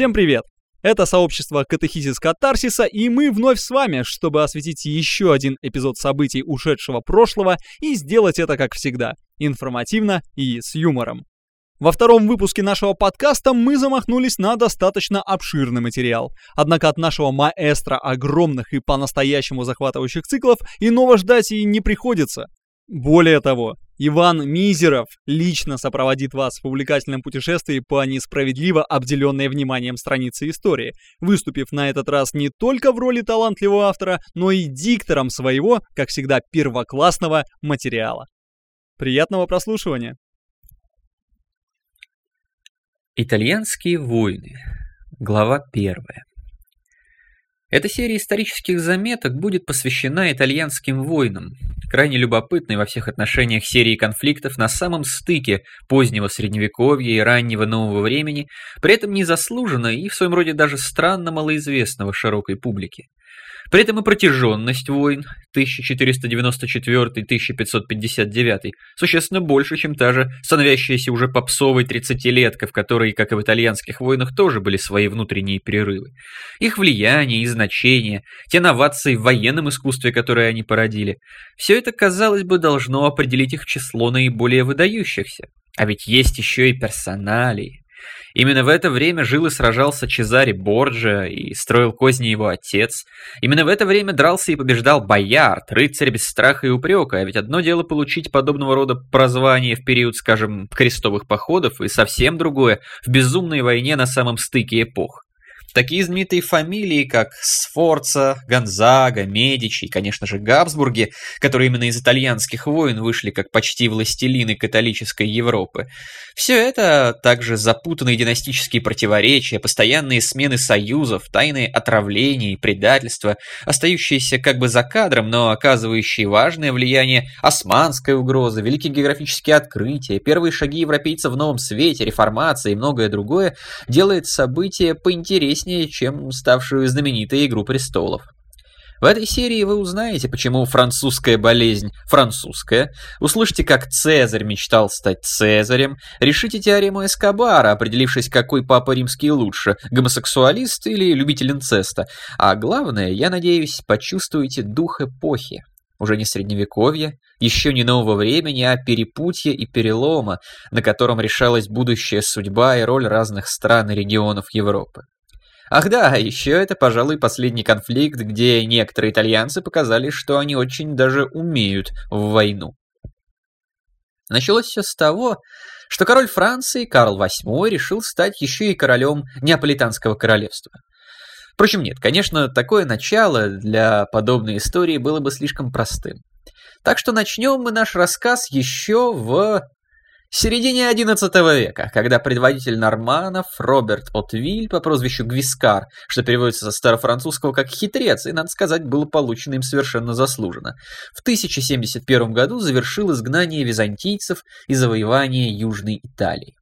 Всем привет! Это сообщество Катехизис Катарсиса, и мы вновь с вами, чтобы осветить еще один эпизод событий ушедшего прошлого и сделать это, как всегда, информативно и с юмором. Во втором выпуске нашего подкаста мы замахнулись на достаточно обширный материал. Однако от нашего маэстро огромных и по-настоящему захватывающих циклов иного ждать и не приходится. Более того, Иван Мизеров лично сопроводит вас в увлекательном путешествии по несправедливо обделенной вниманием странице истории, выступив на этот раз не только в роли талантливого автора, но и диктором своего, как всегда, первоклассного материала. Приятного прослушивания! Итальянские войны. Глава первая. Эта серия исторических заметок будет посвящена итальянским войнам, крайне любопытной во всех отношениях серии конфликтов на самом стыке позднего средневековья и раннего нового времени, при этом незаслуженно и в своем роде даже странно малоизвестного широкой публике. При этом и протяженность войн 1494-1559 существенно больше, чем та же становящаяся уже попсовой тридцатилетка, в которой, как и в итальянских войнах, тоже были свои внутренние перерывы. Их влияние и значение, те новации в военном искусстве, которые они породили, все это, казалось бы, должно определить их число наиболее выдающихся. А ведь есть еще и персоналии. Именно в это время жил и сражался Чезаре Борджа и строил козни его отец. Именно в это время дрался и побеждал Боярд, рыцарь без страха и упрека, а ведь одно дело получить подобного рода прозвание в период, скажем, крестовых походов, и совсем другое – в безумной войне на самом стыке эпох. Такие знаменитые фамилии, как Сфорца, Гонзага, Медичи и, конечно же, Габсбурги, которые именно из итальянских войн вышли как почти властелины католической Европы. Все это также запутанные династические противоречия, постоянные смены союзов, тайные отравления и предательства, остающиеся как бы за кадром, но оказывающие важное влияние османская угроза, великие географические открытия, первые шаги европейцев в новом свете, реформация и многое другое, делает события поинтереснее интереснее, чем ставшую знаменитой «Игру престолов». В этой серии вы узнаете, почему французская болезнь французская, услышите, как Цезарь мечтал стать Цезарем, решите теорему Эскобара, определившись, какой папа римский лучше, гомосексуалист или любитель инцеста. А главное, я надеюсь, почувствуете дух эпохи. Уже не средневековье, еще не нового времени, а перепутья и перелома, на котором решалась будущая судьба и роль разных стран и регионов Европы. Ах да, еще это, пожалуй, последний конфликт, где некоторые итальянцы показали, что они очень даже умеют в войну. Началось все с того, что король Франции Карл VIII решил стать еще и королем Неаполитанского королевства. Впрочем, нет, конечно, такое начало для подобной истории было бы слишком простым. Так что начнем мы наш рассказ еще в в середине XI века, когда предводитель норманов Роберт Отвиль по прозвищу Гвискар, что переводится со старофранцузского как «хитрец», и, надо сказать, было получено им совершенно заслуженно, в 1071 году завершил изгнание византийцев и завоевание Южной Италии.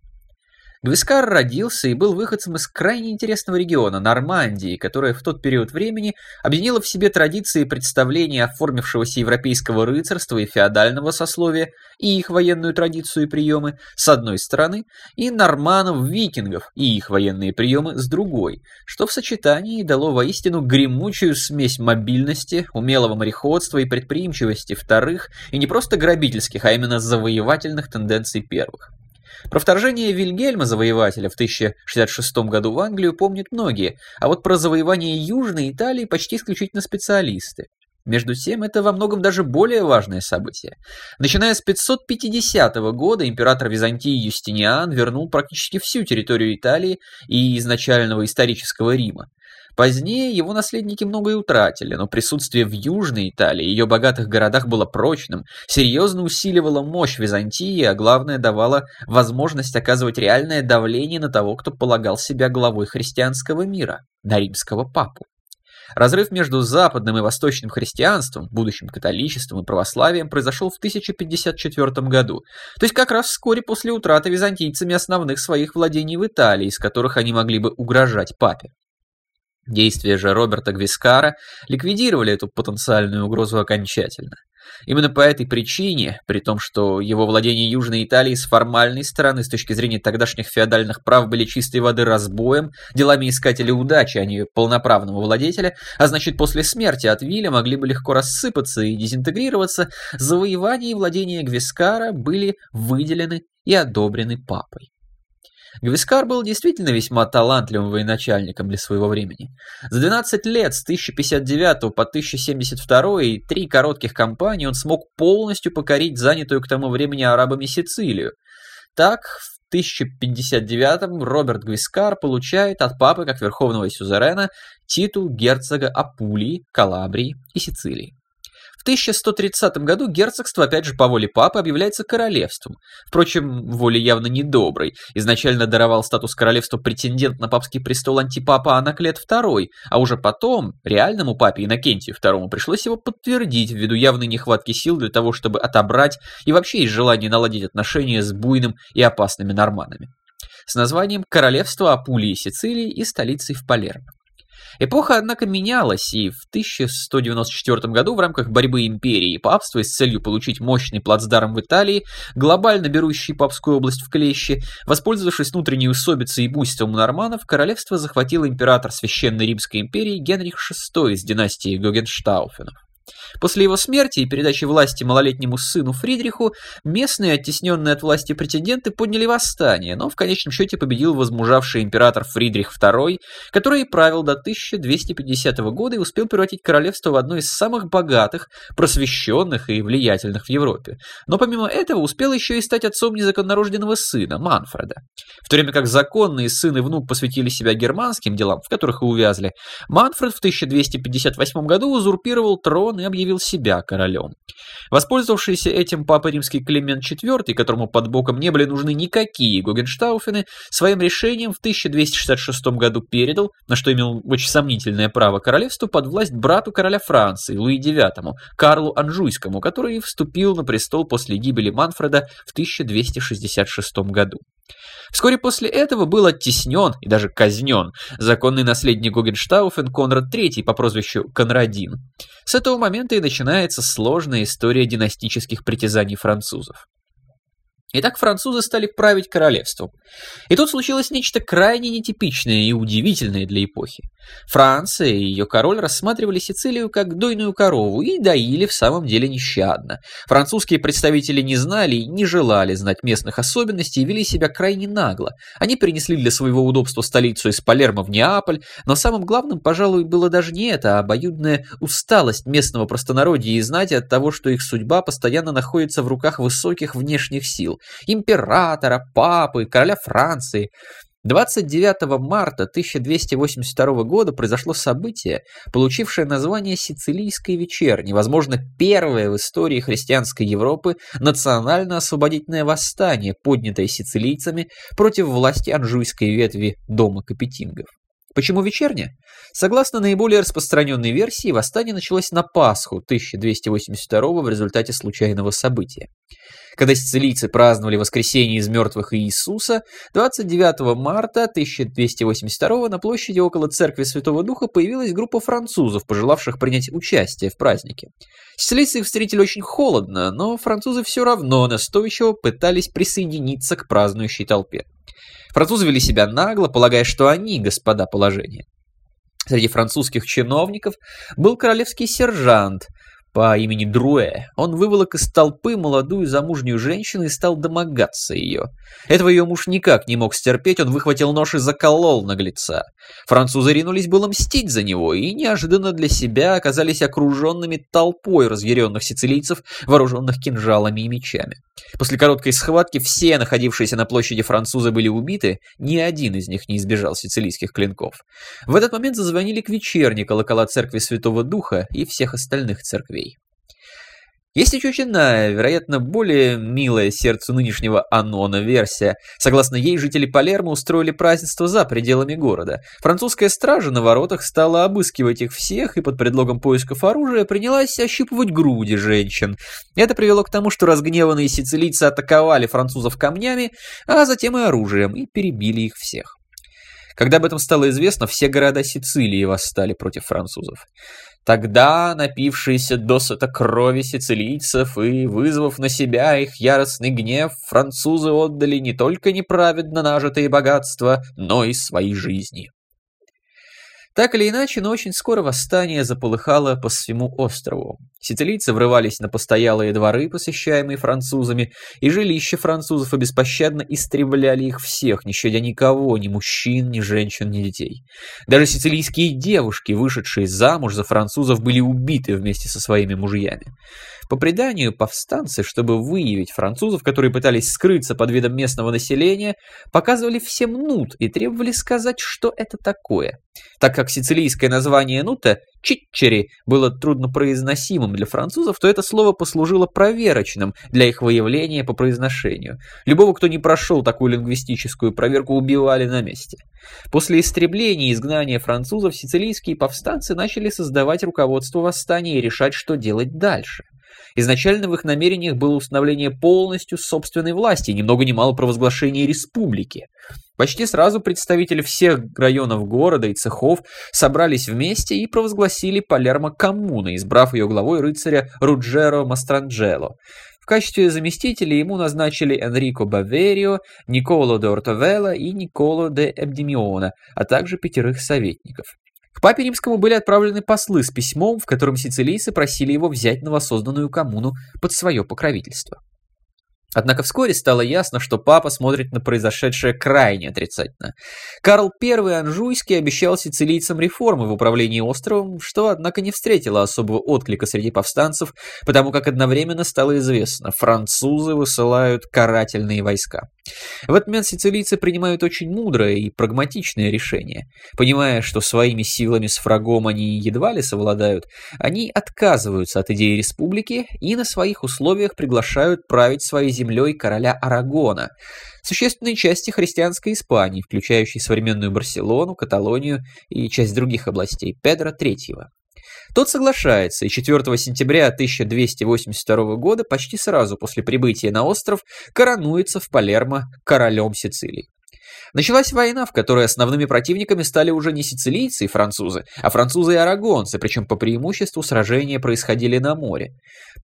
Гвискар родился и был выходцем из крайне интересного региона, Нормандии, которая в тот период времени объединила в себе традиции и представления оформившегося европейского рыцарства и феодального сословия и их военную традицию и приемы с одной стороны, и норманов-викингов и их военные приемы с другой, что в сочетании дало воистину гремучую смесь мобильности, умелого мореходства и предприимчивости вторых, и не просто грабительских, а именно завоевательных тенденций первых. Про вторжение Вильгельма Завоевателя в 1066 году в Англию помнят многие, а вот про завоевание Южной Италии почти исключительно специалисты. Между тем, это во многом даже более важное событие. Начиная с 550 года император Византии Юстиниан вернул практически всю территорию Италии и изначального исторического Рима. Позднее его наследники многое утратили, но присутствие в Южной Италии и ее богатых городах было прочным, серьезно усиливало мощь Византии, а главное давало возможность оказывать реальное давление на того, кто полагал себя главой христианского мира, на римского папу. Разрыв между западным и восточным христианством, будущим католичеством и православием произошел в 1054 году, то есть как раз вскоре после утраты византийцами основных своих владений в Италии, из которых они могли бы угрожать папе. Действия же Роберта Гвискара ликвидировали эту потенциальную угрозу окончательно. Именно по этой причине, при том, что его владения Южной Италии с формальной стороны, с точки зрения тогдашних феодальных прав, были чистой воды разбоем, делами искателя удачи, а не полноправного владетеля, а значит после смерти от Виля могли бы легко рассыпаться и дезинтегрироваться, завоевания и владения Гвискара были выделены и одобрены папой. Гвискар был действительно весьма талантливым военачальником для своего времени. За 12 лет с 1059 по 1072 и три коротких кампании он смог полностью покорить занятую к тому времени арабами Сицилию. Так, в 1059 Роберт Гвискар получает от папы, как верховного сюзерена, титул герцога Апулии, Калабрии и Сицилии. В 1130 году герцогство, опять же по воле папы, объявляется королевством. Впрочем, воле явно недоброй. Изначально даровал статус королевства претендент на папский престол антипапа Анаклет II, а уже потом реальному папе Иннокентию II пришлось его подтвердить ввиду явной нехватки сил для того, чтобы отобрать и вообще из желания наладить отношения с буйным и опасными норманами. С названием «Королевство Апулии и Сицилии» и столицей в Палермо. Эпоха, однако, менялась, и в 1194 году в рамках борьбы империи и папства с целью получить мощный плацдарм в Италии, глобально берущий папскую область в клещи, воспользовавшись внутренней усобицей и буйством норманов, королевство захватил император Священной Римской империи Генрих VI из династии Гогенштауфенов. После его смерти и передачи власти малолетнему сыну Фридриху, местные, оттесненные от власти претенденты, подняли восстание, но в конечном счете победил возмужавший император Фридрих II, который правил до 1250 года и успел превратить королевство в одно из самых богатых, просвещенных и влиятельных в Европе. Но помимо этого успел еще и стать отцом незаконнорожденного сына, Манфреда. В то время как законные сын и внук посвятили себя германским делам, в которых и увязли, Манфред в 1258 году узурпировал трон и объявил объявил себя королем. Воспользовавшийся этим папа римский Климент IV, которому под боком не были нужны никакие Гогенштауфены, своим решением в 1266 году передал, на что имел очень сомнительное право королевству, под власть брату короля Франции, Луи IX, Карлу Анжуйскому, который вступил на престол после гибели Манфреда в 1266 году. Вскоре после этого был оттеснен и даже казнен законный наследник Гогенштауфен Конрад III по прозвищу Конрадин. С этого момента и начинается сложная история династических притязаний французов. Итак, французы стали править королевством. И тут случилось нечто крайне нетипичное и удивительное для эпохи. Франция и ее король рассматривали Сицилию как дойную корову и доили в самом деле нещадно. Французские представители не знали и не желали знать местных особенностей и вели себя крайне нагло. Они перенесли для своего удобства столицу из Палермо в Неаполь, но самым главным, пожалуй, было даже не это, а обоюдная усталость местного простонародья и знати от того, что их судьба постоянно находится в руках высоких внешних сил – императора, папы, короля Франции – 29 марта 1282 года произошло событие, получившее название Сицилийской вечерни, возможно, первое в истории христианской Европы национально-освободительное восстание, поднятое сицилийцами против власти анжуйской ветви дома Капетингов. Почему вечерня? Согласно наиболее распространенной версии, восстание началось на Пасху 1282 в результате случайного события. Когда сицилийцы праздновали воскресение из мертвых Иисуса, 29 марта 1282 на площади около церкви Святого Духа появилась группа французов, пожелавших принять участие в празднике. Сицилийцы их встретили очень холодно, но французы все равно настойчиво пытались присоединиться к празднующей толпе. Французы вели себя нагло, полагая, что они господа положения. Среди французских чиновников был королевский сержант, по имени Друэ. Он выволок из толпы молодую замужнюю женщину и стал домогаться ее. Этого ее муж никак не мог стерпеть, он выхватил нож и заколол наглеца. Французы ринулись было мстить за него и неожиданно для себя оказались окруженными толпой разъяренных сицилийцев, вооруженных кинжалами и мечами. После короткой схватки все находившиеся на площади французы были убиты, ни один из них не избежал сицилийских клинков. В этот момент зазвонили к вечерне колокола церкви Святого Духа и всех остальных церквей. Есть еще иная, вероятно, более милая сердцу нынешнего Анона версия. Согласно ей, жители Палермо устроили празднество за пределами города. Французская стража на воротах стала обыскивать их всех и под предлогом поисков оружия принялась ощупывать груди женщин. Это привело к тому, что разгневанные сицилийцы атаковали французов камнями, а затем и оружием, и перебили их всех. Когда об этом стало известно, все города Сицилии восстали против французов. Тогда, напившиеся досыта крови сицилийцев и вызвав на себя их яростный гнев, французы отдали не только неправедно нажитые богатства, но и свои жизни. Так или иначе, но очень скоро восстание заполыхало по всему острову. Сицилийцы врывались на постоялые дворы, посещаемые французами, и жилища французов и беспощадно истребляли их всех, не щадя никого, ни мужчин, ни женщин, ни детей. Даже сицилийские девушки, вышедшие замуж за французов, были убиты вместе со своими мужьями. По преданию, повстанцы, чтобы выявить французов, которые пытались скрыться под видом местного населения, показывали всем нут и требовали сказать, что это такое. Так как сицилийское название нута «читчери» было труднопроизносимым для французов, то это слово послужило проверочным для их выявления по произношению. Любого, кто не прошел такую лингвистическую проверку, убивали на месте. После истребления и изгнания французов сицилийские повстанцы начали создавать руководство восстания и решать, что делать дальше. Изначально в их намерениях было установление полностью собственной власти, ни много ни мало провозглашение республики. Почти сразу представители всех районов города и цехов собрались вместе и провозгласили Палермо коммуной, избрав ее главой рыцаря Руджеро Мастранджело. В качестве заместителей ему назначили Энрико Баверио, Николо де Ортовелла и Николо де Эбдемиона, а также пятерых советников. К папе римскому были отправлены послы с письмом, в котором сицилийцы просили его взять новосозданную коммуну под свое покровительство. Однако вскоре стало ясно, что папа смотрит на произошедшее крайне отрицательно. Карл I Анжуйский обещал сицилийцам реформы в управлении островом, что, однако, не встретило особого отклика среди повстанцев, потому как одновременно стало известно, французы высылают карательные войска. В этот момент сицилийцы принимают очень мудрое и прагматичное решение. Понимая, что своими силами с врагом они едва ли совладают, они отказываются от идеи республики и на своих условиях приглашают править своей землей короля Арагона, существенной части христианской Испании, включающей современную Барселону, Каталонию и часть других областей, Педро III. Тот соглашается, и 4 сентября 1282 года, почти сразу после прибытия на остров, коронуется в Палермо королем Сицилии. Началась война, в которой основными противниками стали уже не сицилийцы и французы, а французы и арагонцы, причем по преимуществу сражения происходили на море.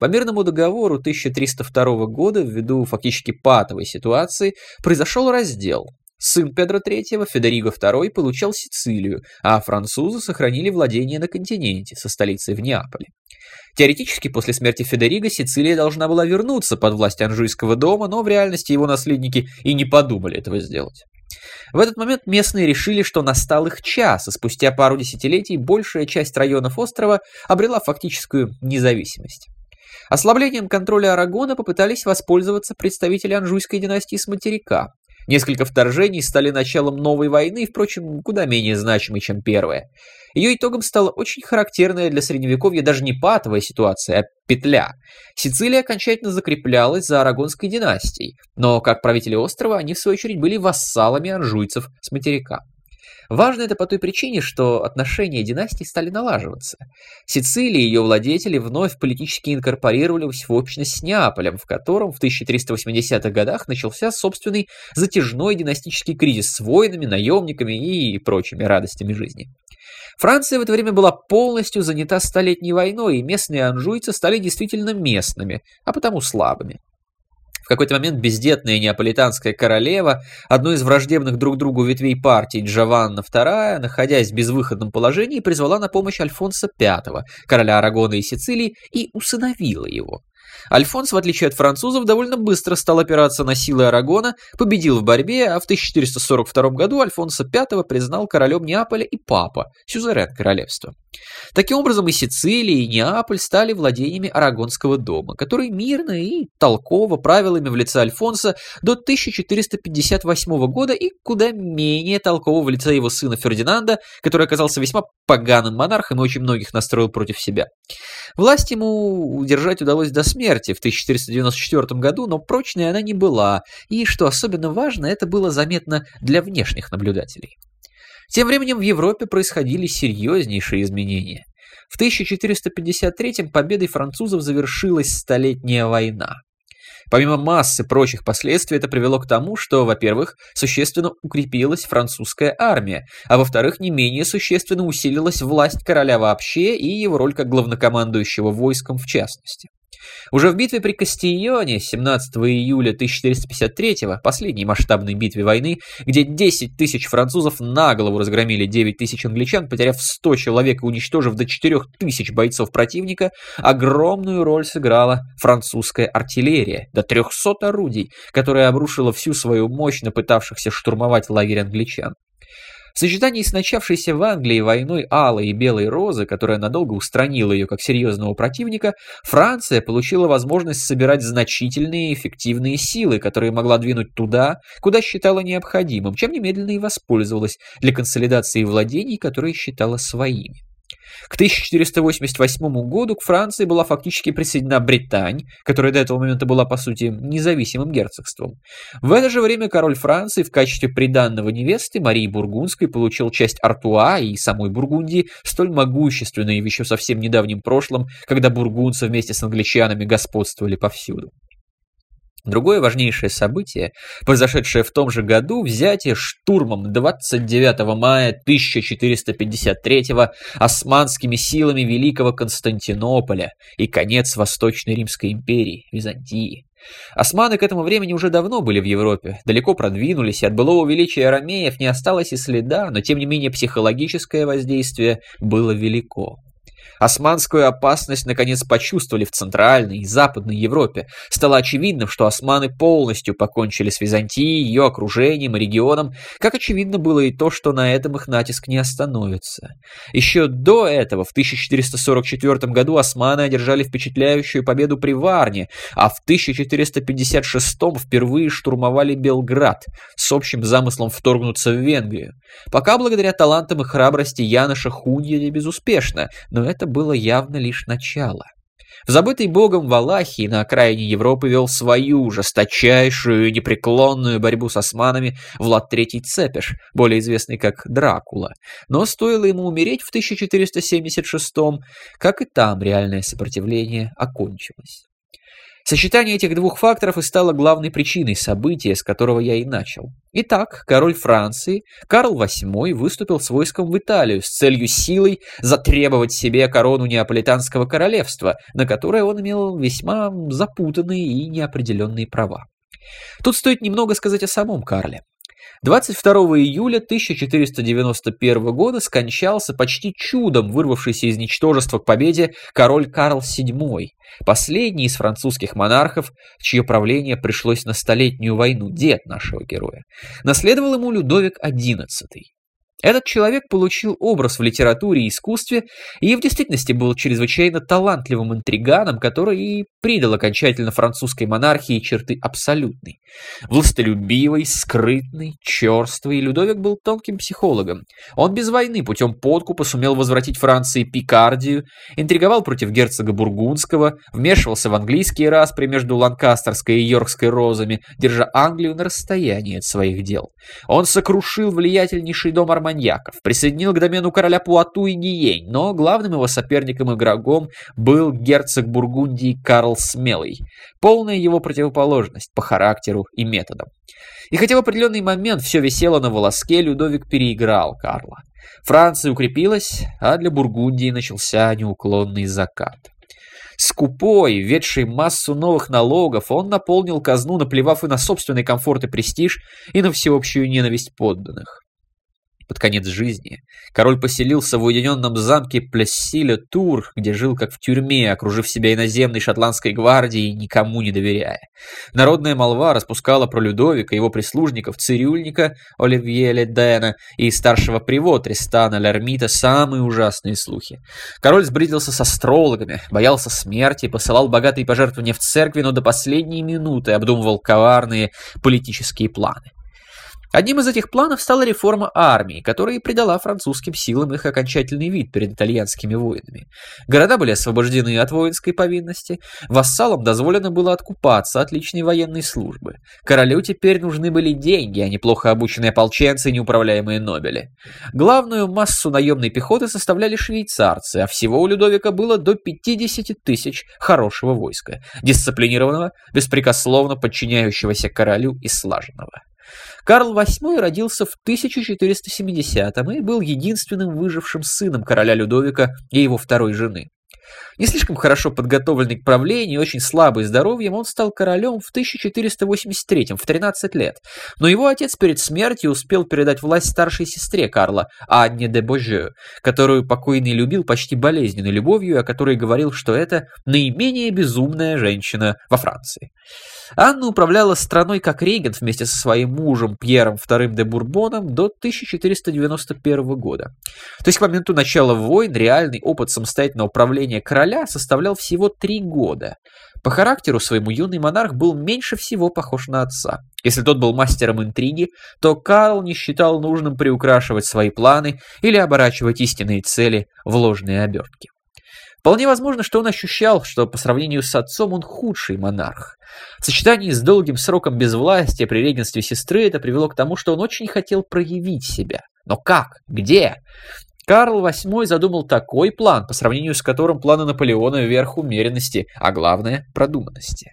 По мирному договору 1302 года, ввиду фактически патовой ситуации, произошел раздел. Сын Педро III, Федериго II, получал Сицилию, а французы сохранили владение на континенте со столицей в Неаполе. Теоретически, после смерти Федериго Сицилия должна была вернуться под власть Анжуйского дома, но в реальности его наследники и не подумали этого сделать. В этот момент местные решили, что настал их час, и спустя пару десятилетий большая часть районов острова обрела фактическую независимость. Ослаблением контроля Арагона попытались воспользоваться представители Анжуйской династии с материка. Несколько вторжений стали началом новой войны, впрочем, куда менее значимой, чем первая. Ее итогом стала очень характерная для Средневековья даже не патовая ситуация, а петля. Сицилия окончательно закреплялась за Арагонской династией, но как правители острова они в свою очередь были вассалами анжуйцев с материка. Важно это по той причине, что отношения династий стали налаживаться. Сицилия и ее владетели вновь политически инкорпорировались в общность с Неаполем, в котором в 1380-х годах начался собственный затяжной династический кризис с войнами, наемниками и прочими радостями жизни. Франция в это время была полностью занята Столетней войной, и местные анжуйцы стали действительно местными, а потому слабыми. В какой-то момент бездетная неаполитанская королева, одной из враждебных друг другу ветвей партии Джованна II, находясь в безвыходном положении, призвала на помощь Альфонса V, короля Арагона и Сицилии, и усыновила его. Альфонс, в отличие от французов, довольно быстро стал опираться на силы Арагона, победил в борьбе, а в 1442 году Альфонса V признал королем Неаполя и папа, сюзерен королевства. Таким образом, и Сицилия, и Неаполь стали владениями Арагонского дома, который мирно и толково правилами в лице Альфонса до 1458 года и куда менее толково в лице его сына Фердинанда, который оказался весьма поганым монархом и очень многих настроил против себя. Власть ему удержать удалось до смерти в 1494 году, но прочной она не была, и, что особенно важно, это было заметно для внешних наблюдателей. Тем временем в Европе происходили серьезнейшие изменения. В 1453 победой французов завершилась Столетняя война. Помимо массы прочих последствий, это привело к тому, что, во-первых, существенно укрепилась французская армия, а во-вторых, не менее существенно усилилась власть короля вообще и его роль как главнокомандующего войском в частности. Уже в битве при Кастильоне 17 июля 1453 последней масштабной битве войны, где 10 тысяч французов на голову разгромили 9 тысяч англичан, потеряв 100 человек и уничтожив до 4 тысяч бойцов противника, огромную роль сыграла французская артиллерия, до 300 орудий, которая обрушила всю свою мощь на пытавшихся штурмовать лагерь англичан. В сочетании с начавшейся в Англии войной Алой и Белой Розы, которая надолго устранила ее как серьезного противника, Франция получила возможность собирать значительные эффективные силы, которые могла двинуть туда, куда считала необходимым, чем немедленно и воспользовалась для консолидации владений, которые считала своими. К 1488 году к Франции была фактически присоединена Британь, которая до этого момента была, по сути, независимым герцогством. В это же время король Франции в качестве приданного невесты Марии Бургундской получил часть Артуа и самой Бургундии, столь могущественной еще совсем недавнем прошлом, когда бургундцы вместе с англичанами господствовали повсюду. Другое важнейшее событие, произошедшее в том же году, взятие штурмом 29 мая 1453 османскими силами Великого Константинополя и конец Восточной Римской империи, Византии. Османы к этому времени уже давно были в Европе, далеко продвинулись, и от былого величия арамеев не осталось и следа, но тем не менее психологическое воздействие было велико. Османскую опасность наконец почувствовали в Центральной и Западной Европе. Стало очевидным, что османы полностью покончили с Византией, ее окружением и регионом, как очевидно было и то, что на этом их натиск не остановится. Еще до этого, в 1444 году, османы одержали впечатляющую победу при Варне, а в 1456 впервые штурмовали Белград с общим замыслом вторгнуться в Венгрию. Пока благодаря талантам и храбрости Яноша Хуньеля безуспешно, но это было явно лишь начало. В забытой богом Валахии на окраине Европы вел свою жесточайшую непреклонную борьбу с османами Влад III Цепеш, более известный как Дракула. Но стоило ему умереть в 1476 как и там реальное сопротивление окончилось. Сочетание этих двух факторов и стало главной причиной события, с которого я и начал. Итак, король Франции, Карл VIII, выступил с войском в Италию с целью силой затребовать себе корону Неаполитанского королевства, на которое он имел весьма запутанные и неопределенные права. Тут стоит немного сказать о самом Карле. 22 июля 1491 года скончался почти чудом вырвавшийся из ничтожества к победе король Карл VII, последний из французских монархов, чье правление пришлось на Столетнюю войну, дед нашего героя. Наследовал ему Людовик XI. Этот человек получил образ в литературе и искусстве и в действительности был чрезвычайно талантливым интриганом, который и придал окончательно французской монархии черты абсолютной. Властолюбивый, скрытный, черствый, Людовик был тонким психологом. Он без войны путем подкупа сумел возвратить Франции Пикардию, интриговал против герцога Бургундского, вмешивался в английские распри между Ланкастерской и Йоркской розами, держа Англию на расстоянии от своих дел. Он сокрушил влиятельнейший дом Арманьяк, маньяков, присоединил к домену короля Пуату и Гиень, но главным его соперником и врагом был герцог Бургундии Карл Смелый, полная его противоположность по характеру и методам. И хотя в определенный момент все висело на волоске, Людовик переиграл Карла. Франция укрепилась, а для Бургундии начался неуклонный закат. Скупой, ведший массу новых налогов, он наполнил казну, наплевав и на собственный комфорт и престиж, и на всеобщую ненависть подданных. Под конец жизни король поселился в уединенном замке Плессиля-Тур, где жил как в тюрьме, окружив себя иноземной шотландской гвардией, никому не доверяя. Народная молва распускала про Людовика, его прислужников, цирюльника Оливье Ледена и старшего приво Тристана Лермита самые ужасные слухи. Король сбридился с астрологами, боялся смерти, посылал богатые пожертвования в церкви, но до последней минуты обдумывал коварные политические планы. Одним из этих планов стала реформа армии, которая придала французским силам их окончательный вид перед итальянскими воинами. Города были освобождены от воинской повинности, вассалам дозволено было откупаться от личной военной службы. Королю теперь нужны были деньги, а не плохо обученные ополченцы и неуправляемые нобели. Главную массу наемной пехоты составляли швейцарцы, а всего у Людовика было до 50 тысяч хорошего войска, дисциплинированного, беспрекословно подчиняющегося королю и слаженного. Карл VIII родился в 1470-м и был единственным выжившим сыном короля Людовика и его второй жены. Не слишком хорошо подготовленный к правлению, очень слабый здоровьем, он стал королем в 1483 в 13 лет. Но его отец перед смертью успел передать власть старшей сестре Карла, Анне де Божё, которую покойный любил почти болезненной любовью, о которой говорил, что это наименее безумная женщина во Франции. Анна управляла страной как регент вместе со своим мужем Пьером II де Бурбоном до 1491 года. То есть к моменту начала войн реальный опыт самостоятельного управления короля составлял всего три года. По характеру своему юный монарх был меньше всего похож на отца. Если тот был мастером интриги, то Карл не считал нужным приукрашивать свои планы или оборачивать истинные цели в ложные обертки. Вполне возможно, что он ощущал, что по сравнению с отцом он худший монарх. В сочетании с долгим сроком безвластия при регенстве сестры это привело к тому, что он очень хотел проявить себя. Но как? Где? Карл VIII задумал такой план, по сравнению с которым планы Наполеона вверх умеренности, а главное – продуманности.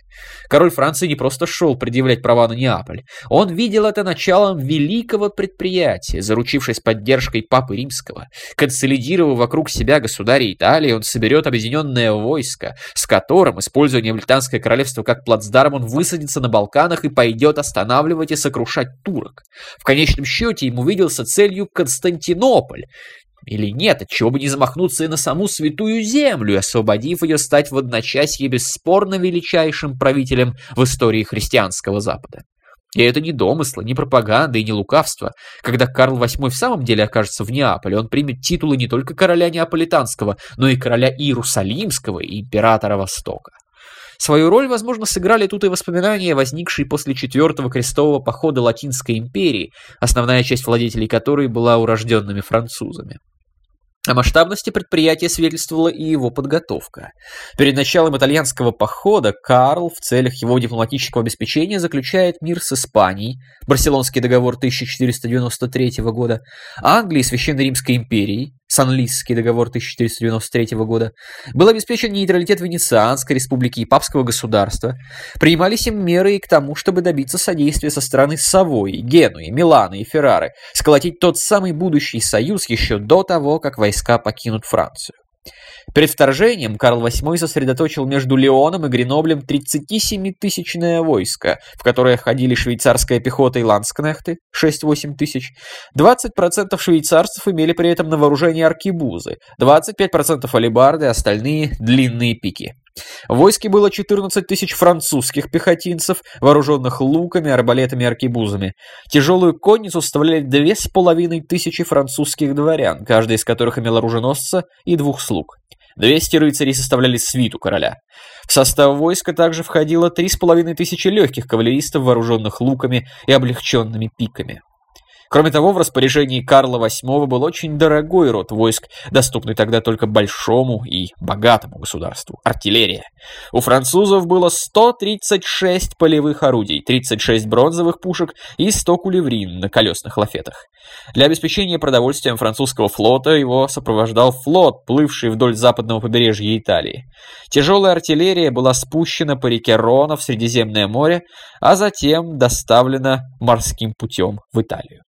Король Франции не просто шел предъявлять права на Неаполь. Он видел это началом великого предприятия, заручившись поддержкой Папы Римского. Консолидировав вокруг себя государя Италии, он соберет объединенное войско, с которым, используя Неаполитанское королевство как плацдарм, он высадится на Балканах и пойдет останавливать и сокрушать турок. В конечном счете ему виделся целью Константинополь, или нет, отчего бы не замахнуться и на саму святую землю, освободив ее стать в одночасье бесспорно величайшим правителем в истории христианского Запада. И это не домыслы, не пропаганда и не лукавство. Когда Карл VIII в самом деле окажется в Неаполе, он примет титулы не только короля Неаполитанского, но и короля Иерусалимского и императора Востока. Свою роль, возможно, сыграли тут и воспоминания, возникшие после четвертого крестового похода Латинской империи, основная часть владетелей которой была урожденными французами. О масштабности предприятия свидетельствовала и его подготовка. Перед началом итальянского похода Карл в целях его дипломатического обеспечения заключает мир с Испанией, Барселонский договор 1493 года, Англией и Священной Римской империей, Санлисский договор 1493 года, был обеспечен нейтралитет Венецианской республики и папского государства, принимались им меры и к тому, чтобы добиться содействия со стороны Савойи, Генуи, Милана и Феррары, сколотить тот самый будущий союз еще до того, как войска покинут Францию. Перед вторжением Карл VIII сосредоточил между Леоном и Греноблем 37-тысячное войско, в которое входили швейцарская пехота и ланскнехты 6-8 тысяч. 20% швейцарцев имели при этом на вооружении аркибузы, 25% алебарды, остальные – длинные пики. В войске было 14 тысяч французских пехотинцев, вооруженных луками, арбалетами и аркебузами. Тяжелую конницу составляли две с половиной тысячи французских дворян, каждый из которых имел оруженосца и двух слуг. 200 рыцарей составляли свиту короля. В состав войска также входило 3,5 тысячи легких кавалеристов, вооруженных луками и облегченными пиками. Кроме того, в распоряжении Карла VIII был очень дорогой род войск, доступный тогда только большому и богатому государству – артиллерия. У французов было 136 полевых орудий, 36 бронзовых пушек и 100 кулеврин на колесных лафетах. Для обеспечения продовольствием французского флота его сопровождал флот, плывший вдоль западного побережья Италии. Тяжелая артиллерия была спущена по реке Рона в Средиземное море, а затем доставлена морским путем в Италию.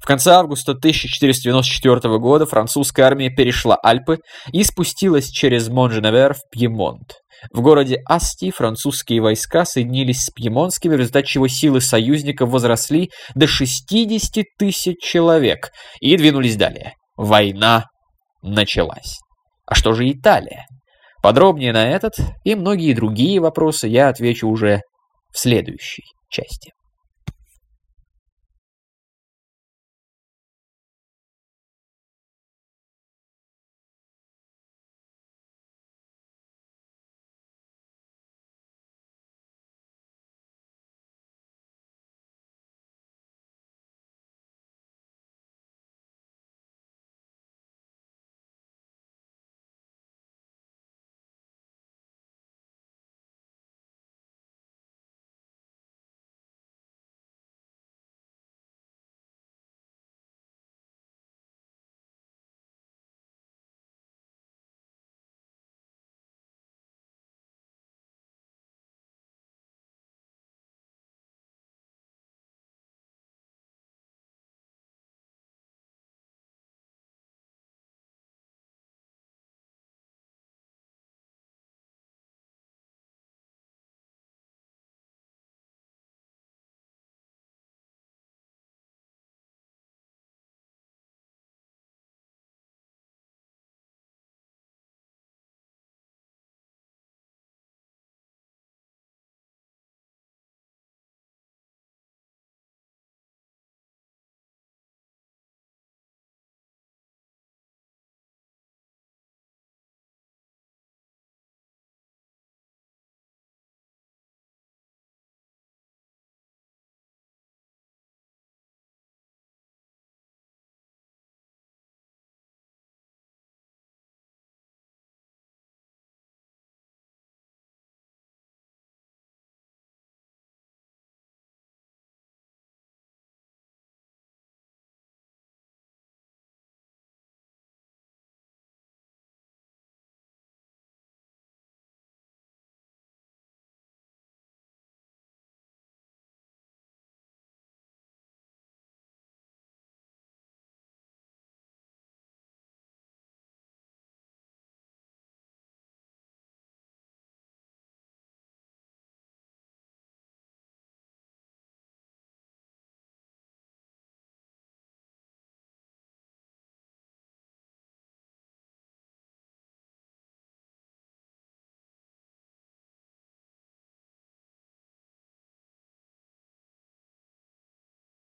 В конце августа 1494 года французская армия перешла Альпы и спустилась через Монженевер в Пьемонт. В городе Асти французские войска соединились с пьемонтскими, в результате чего силы союзников возросли до 60 тысяч человек и двинулись далее. Война началась. А что же Италия? Подробнее на этот и многие другие вопросы я отвечу уже в следующей части.